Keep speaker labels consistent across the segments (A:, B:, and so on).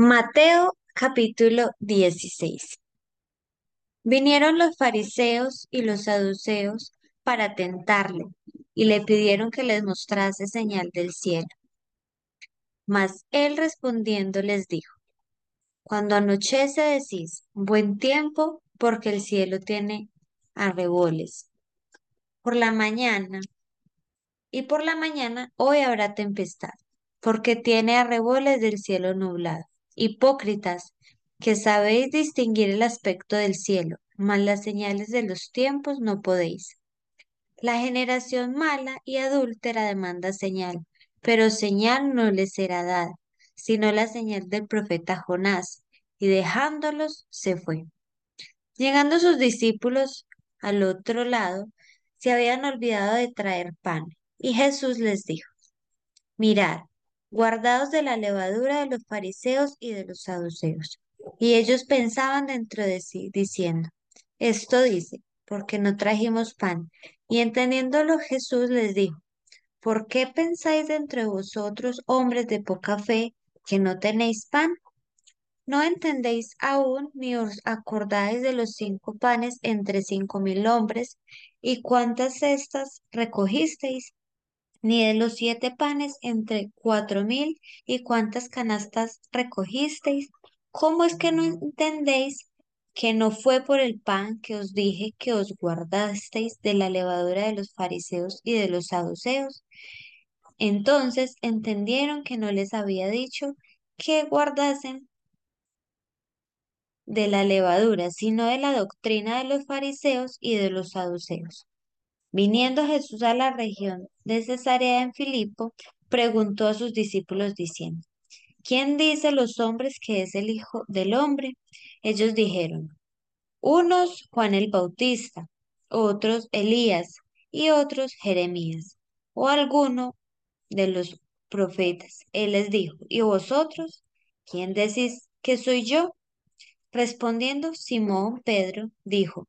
A: Mateo capítulo 16. Vinieron los fariseos y los saduceos para tentarle y le pidieron que les mostrase señal del cielo. Mas él respondiendo les dijo, Cuando anochece decís, buen tiempo, porque el cielo tiene arreboles. Por la mañana, y por la mañana hoy habrá tempestad, porque tiene arreboles del cielo nublado. Hipócritas, que sabéis distinguir el aspecto del cielo, mas las señales de los tiempos no podéis. La generación mala y adúltera demanda señal, pero señal no les será dada, sino la señal del profeta Jonás, y dejándolos se fue. Llegando sus discípulos al otro lado, se habían olvidado de traer pan, y Jesús les dijo, Mirad, guardaos de la levadura de los fariseos y de los saduceos. Y ellos pensaban dentro de sí, diciendo, esto dice, porque no trajimos pan. Y entendiéndolo Jesús les dijo, ¿por qué pensáis dentro de vosotros, hombres de poca fe, que no tenéis pan? ¿No entendéis aún ni os acordáis de los cinco panes entre cinco mil hombres y cuántas cestas recogisteis? Ni de los siete panes entre cuatro mil y cuántas canastas recogisteis. ¿Cómo es que no entendéis que no fue por el pan que os dije que os guardasteis de la levadura de los fariseos y de los saduceos? Entonces entendieron que no les había dicho que guardasen de la levadura, sino de la doctrina de los fariseos y de los saduceos. Viniendo Jesús a la región de Cesarea en Filipo, preguntó a sus discípulos diciendo, ¿quién dice los hombres que es el Hijo del Hombre? Ellos dijeron, unos Juan el Bautista, otros Elías y otros Jeremías, o alguno de los profetas. Él les dijo, ¿y vosotros? ¿Quién decís que soy yo? Respondiendo Simón Pedro, dijo,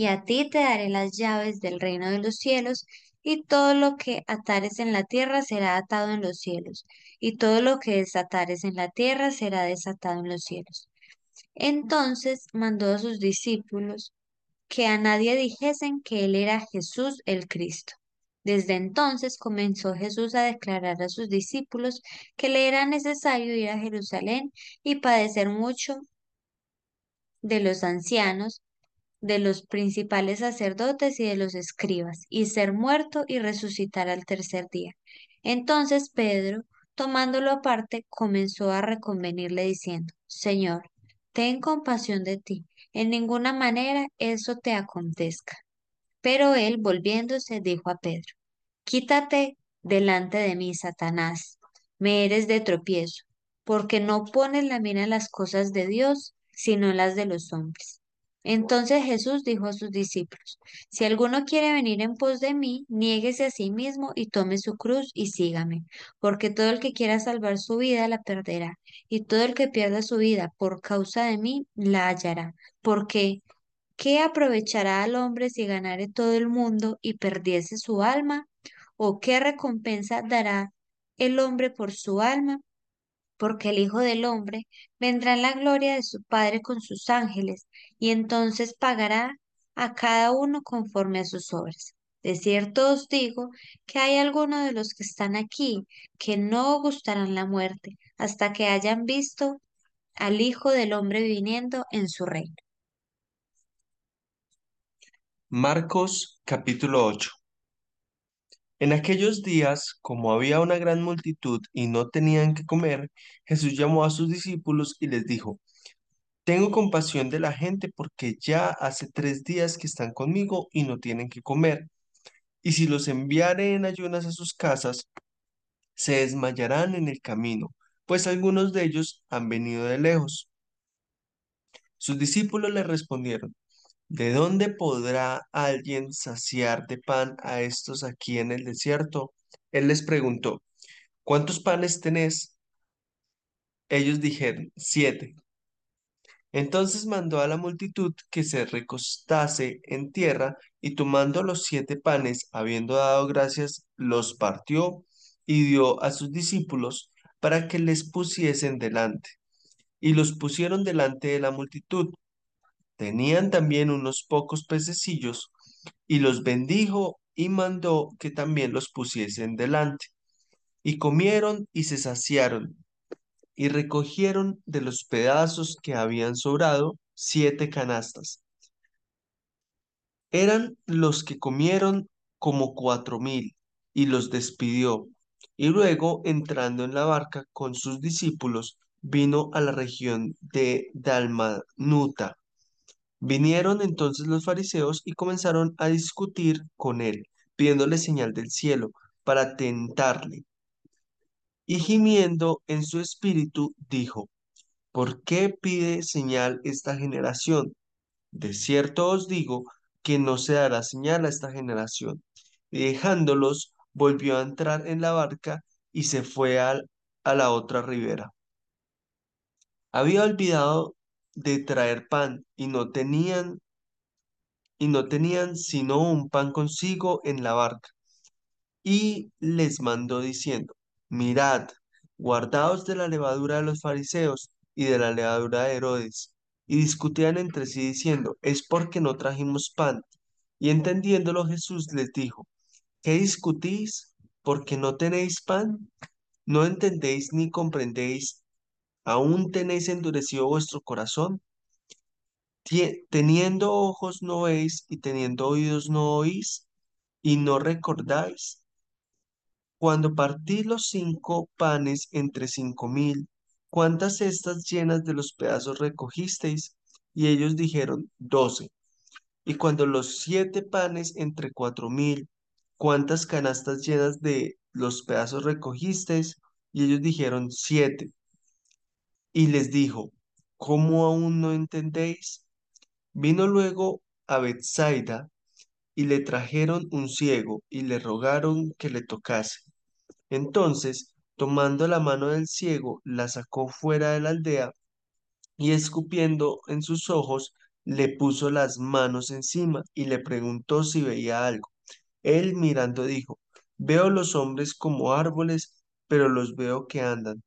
A: y a ti te daré las llaves del reino de los cielos, y todo lo que atares en la tierra será atado en los cielos, y todo lo que desatares en la tierra será desatado en los cielos. Entonces mandó a sus discípulos que a nadie dijesen que él era Jesús el Cristo. Desde entonces comenzó Jesús a declarar a sus discípulos que le era necesario ir a Jerusalén y padecer mucho de los ancianos, de los principales sacerdotes y de los escribas, y ser muerto y resucitar al tercer día. Entonces Pedro, tomándolo aparte, comenzó a reconvenirle diciendo, Señor, ten compasión de ti, en ninguna manera eso te acontezca. Pero él, volviéndose, dijo a Pedro, Quítate delante de mí, Satanás, me eres de tropiezo, porque no pones la mira en las cosas de Dios, sino en las de los hombres. Entonces Jesús dijo a sus discípulos, si alguno quiere venir en pos de mí, niéguese a sí mismo y tome su cruz y sígame, porque todo el que quiera salvar su vida la perderá, y todo el que pierda su vida por causa de mí la hallará. Porque, ¿qué aprovechará al hombre si ganare todo el mundo y perdiese su alma? ¿O qué recompensa dará el hombre por su alma? Porque el Hijo del Hombre vendrá en la gloria de su Padre con sus ángeles, y entonces pagará a cada uno conforme a sus obras. De cierto os digo que hay algunos de los que están aquí que no gustarán la muerte hasta que hayan visto al Hijo del Hombre viniendo en su reino.
B: Marcos capítulo 8 En aquellos días, como había una gran multitud y no tenían que comer, Jesús llamó a sus discípulos y les dijo, Tengo compasión de la gente porque ya hace tres días que están conmigo y no tienen que comer. Y si los enviare en ayunas a sus casas, se desmayarán en el camino, pues algunos de ellos han venido de lejos. Sus discípulos le respondieron, ¿de dónde podrá alguien saciar de pan a estos aquí en el desierto? Él les preguntó, ¿cuántos panes tenés? Ellos dijeron, siete. Entonces mandó a la multitud que se recostase en tierra y tomando los siete panes, habiendo dado gracias, los partió y dio a sus discípulos para que les pusiesen delante. Y los pusieron delante de la multitud. Tenían también unos pocos pececillos y los bendijo y mandó que también los pusiesen delante. Y comieron y se saciaron y recogieron de los pedazos que habían sobrado siete canastas. Eran los que comieron como cuatro mil, y los despidió. Y luego, entrando en la barca con sus discípulos, vino a la región de Dalmanuta. Vinieron entonces los fariseos y comenzaron a discutir con él, pidiéndole señal del cielo para tentarle. Y gimiendo en su espíritu, dijo, ¿Por qué pide señal esta generación? De cierto os digo que no se dará señal a esta generación. Y dejándolos, volvió a entrar en la barca y se fue al- a la otra ribera. Había olvidado de traer pan y no tenían y no tenían sino un pan consigo en la barca. Y les mandó diciendo, Mirad, guardaos de la levadura de los fariseos y de la levadura de Herodes. Y discutían entre sí diciendo, es porque no trajimos pan. Y entendiéndolo Jesús les dijo, ¿qué discutís? ¿Porque no tenéis pan? ¿No entendéis ni comprendéis? ¿Aún tenéis endurecido vuestro corazón? Teniendo ojos no veis y teniendo oídos no oís y no recordáis. Cuando partí los cinco panes entre cinco mil, ¿cuántas cestas llenas de los pedazos recogisteis? Y ellos dijeron, doce. Y cuando los siete panes entre cuatro mil, ¿cuántas canastas llenas de los pedazos recogisteis? Y ellos dijeron, siete. Y les dijo, ¿cómo aún no entendéis? Vino luego a Bethsaida y le trajeron un ciego y le rogaron que le tocase. Entonces, tomando la mano del ciego, la sacó fuera de la aldea y escupiendo en sus ojos, le puso las manos encima y le preguntó si veía algo. Él mirando dijo, veo los hombres como árboles, pero los veo que andan.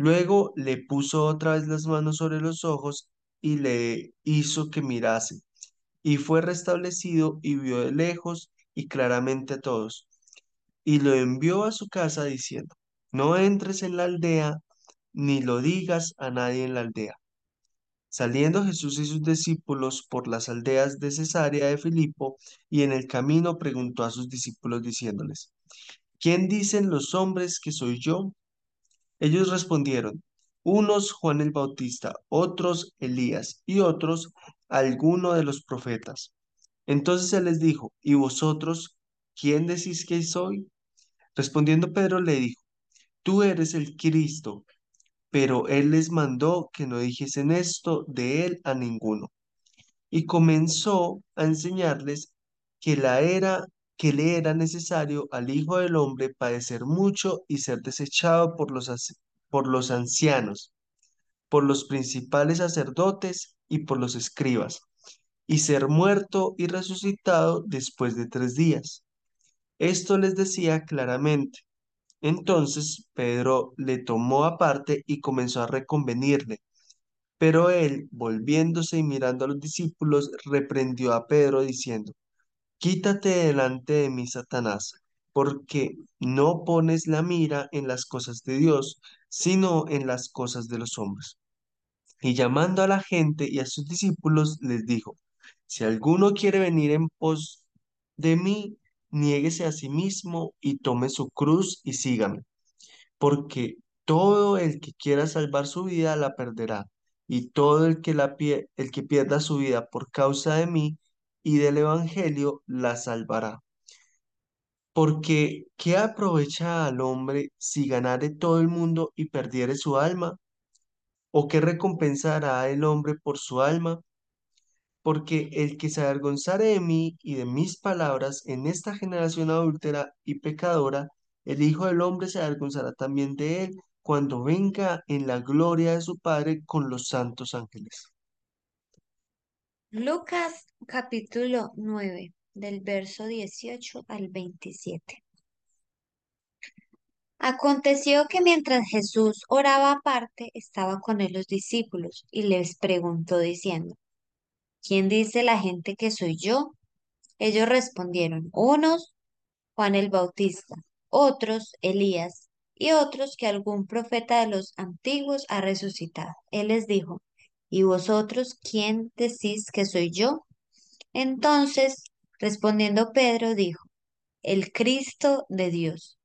B: Luego le puso otra vez las manos sobre los ojos y le hizo que mirase. Y fue restablecido y vio de lejos y claramente a todos y lo envió a su casa diciendo, no entres en la aldea, ni lo digas a nadie en la aldea. Saliendo Jesús y sus discípulos por las aldeas de Cesarea de Filipo, y en el camino preguntó a sus discípulos diciéndoles, ¿quién dicen los hombres que soy yo? Ellos respondieron, unos Juan el Bautista, otros Elías, y otros alguno de los profetas. Entonces él les dijo, ¿y vosotros quién decís que soy? Respondiendo Pedro le dijo, Tú eres el Cristo, pero él les mandó que no dijesen esto de él a ninguno. Y comenzó a enseñarles que la era que le era necesario al Hijo del Hombre padecer mucho y ser desechado por los, por los ancianos, por los principales sacerdotes y por los escribas, y ser muerto y resucitado después de tres días. Esto les decía claramente Entonces Pedro le tomó aparte y comenzó a reconvenirle. Pero él, volviéndose y mirando a los discípulos, reprendió a Pedro diciendo, Quítate delante de mí, Satanás, porque no pones la mira en las cosas de Dios, sino en las cosas de los hombres. Y llamando a la gente y a sus discípulos, les dijo, Si alguno quiere venir en pos de mí, niéguese a sí mismo y tome su cruz y sígame porque todo el que quiera salvar su vida la perderá, y todo el que, la el que pierda su vida por causa de mí y del Evangelio la salvará. Porque ¿qué aprovecha al hombre si ganare todo el mundo y perdiere su alma? ¿O qué recompensará el hombre por su alma? Porque el que se avergonzare de mí y de mis palabras en esta generación adúltera y pecadora, el Hijo del Hombre se avergonzará también de él cuando venga en la gloria de su Padre con los santos ángeles.
A: Lucas capítulo 9, del verso 18 al 27. Aconteció que mientras Jesús oraba aparte, estaba con él los discípulos y les preguntó diciendo, ¿quién dice la gente que soy yo? Ellos respondieron, unos, Juan el Bautista, otros, Elías, y otros que algún profeta de los antiguos ha resucitado. Él les dijo, ¿y vosotros quién decís que soy yo? Entonces, respondiendo Pedro, dijo, el Cristo de Dios.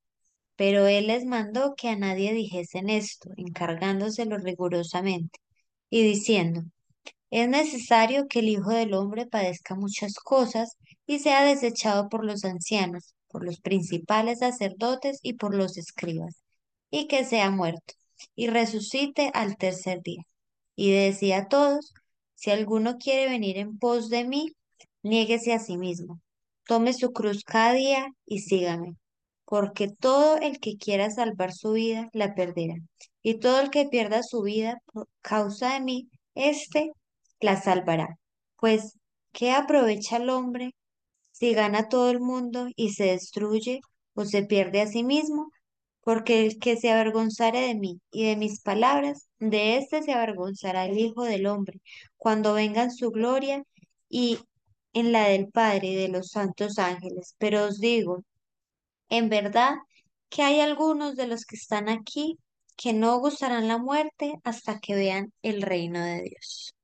A: Pero él les mandó que a nadie dijesen esto, encargándoselo rigurosamente, y diciendo, es necesario que el Hijo del Hombre padezca muchas cosas y sea desechado por los ancianos, por los principales sacerdotes y por los escribas, y que sea muerto, y resucite al tercer día. Y decía a todos, si alguno quiere venir en pos de mí, niéguese a sí mismo, tome su cruz cada día y sígame, porque todo el que quiera salvar su vida la perderá, y todo el que pierda su vida por causa de mí, éste la salvará. Pues, ¿qué aprovecha el hombre si gana todo el mundo y se destruye o se pierde a sí mismo? Porque el que se avergonzare de mí y de mis palabras, de éste se avergonzará el Hijo del Hombre, cuando venga en su gloria y en la del Padre y de los santos ángeles. Pero os digo, en verdad que hay algunos de los que están aquí que no gustarán la muerte hasta que vean el reino de Dios.